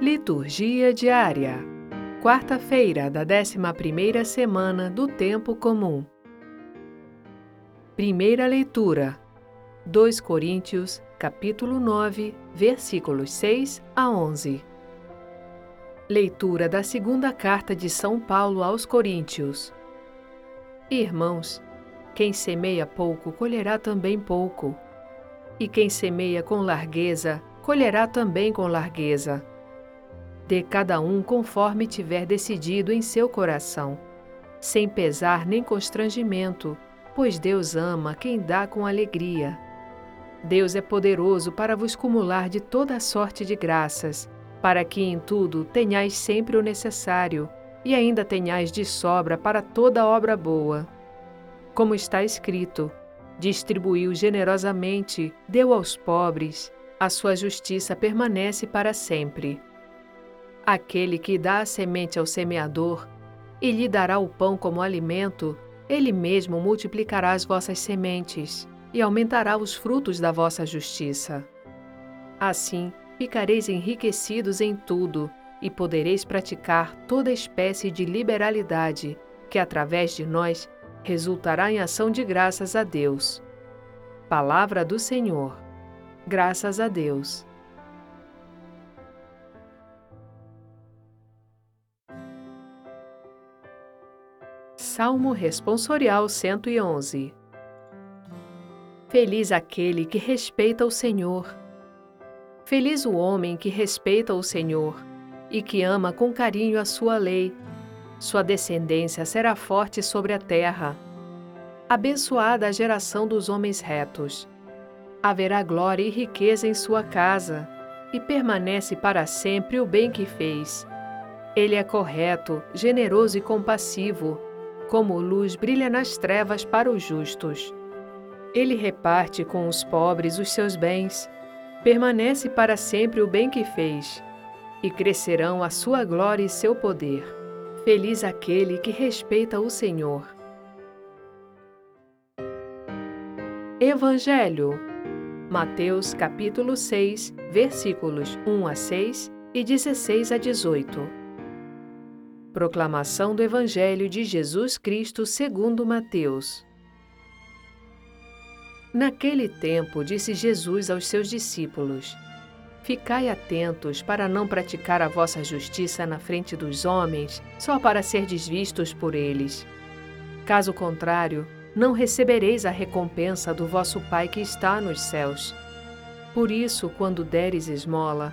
Liturgia diária. Quarta-feira da 11ª semana do tempo comum. Primeira leitura. 2 Coríntios, capítulo 9, versículos 6 a 11. Leitura da segunda carta de São Paulo aos Coríntios. Irmãos, quem semeia pouco colherá também pouco, e quem semeia com largueza colherá também com largueza. Dê cada um conforme tiver decidido em seu coração, sem pesar nem constrangimento, pois Deus ama quem dá com alegria. Deus é poderoso para vos cumular de toda sorte de graças, para que em tudo tenhais sempre o necessário e ainda tenhais de sobra para toda obra boa. Como está escrito: distribuiu generosamente, deu aos pobres, a sua justiça permanece para sempre. Aquele que dá a semente ao semeador e lhe dará o pão como alimento, ele mesmo multiplicará as vossas sementes e aumentará os frutos da vossa justiça. Assim, ficareis enriquecidos em tudo e podereis praticar toda espécie de liberalidade, que através de nós resultará em ação de graças a Deus. Palavra do Senhor. Graças a Deus. Salmo Responsorial 111 Feliz aquele que respeita o Senhor. Feliz o homem que respeita o Senhor e que ama com carinho a sua lei. Sua descendência será forte sobre a terra. Abençoada a geração dos homens retos. Haverá glória e riqueza em sua casa, e permanece para sempre o bem que fez. Ele é correto, generoso e compassivo, como luz brilha nas trevas para os justos. Ele reparte com os pobres os seus bens, permanece para sempre o bem que fez, e crescerão a sua glória e seu poder. Feliz aquele que respeita o Senhor. Evangelho Mateus capítulo 6, versículos 1 a 6 e 16 a 18. Proclamação do Evangelho de Jesus Cristo segundo Mateus. Naquele tempo disse Jesus aos seus discípulos: Ficai atentos para não praticar a vossa justiça na frente dos homens, só para ser desvistos por eles. Caso contrário, não recebereis a recompensa do vosso Pai que está nos céus. Por isso, quando deres esmola,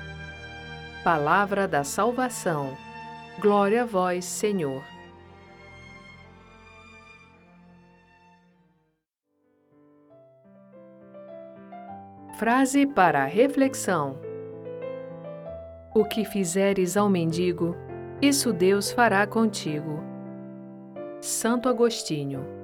Palavra da salvação. Glória a vós, Senhor. Frase para a reflexão: O que fizeres ao mendigo, isso Deus fará contigo. Santo Agostinho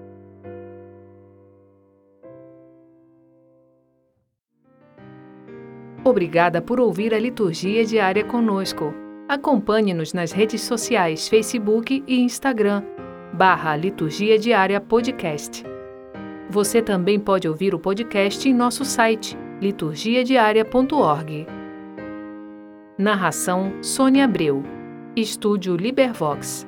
Obrigada por ouvir a liturgia diária conosco. Acompanhe-nos nas redes sociais Facebook e Instagram, barra Liturgia Diária Podcast. Você também pode ouvir o podcast em nosso site, liturgiadiaria.org. Narração Sônia Abreu. Estúdio Libervox.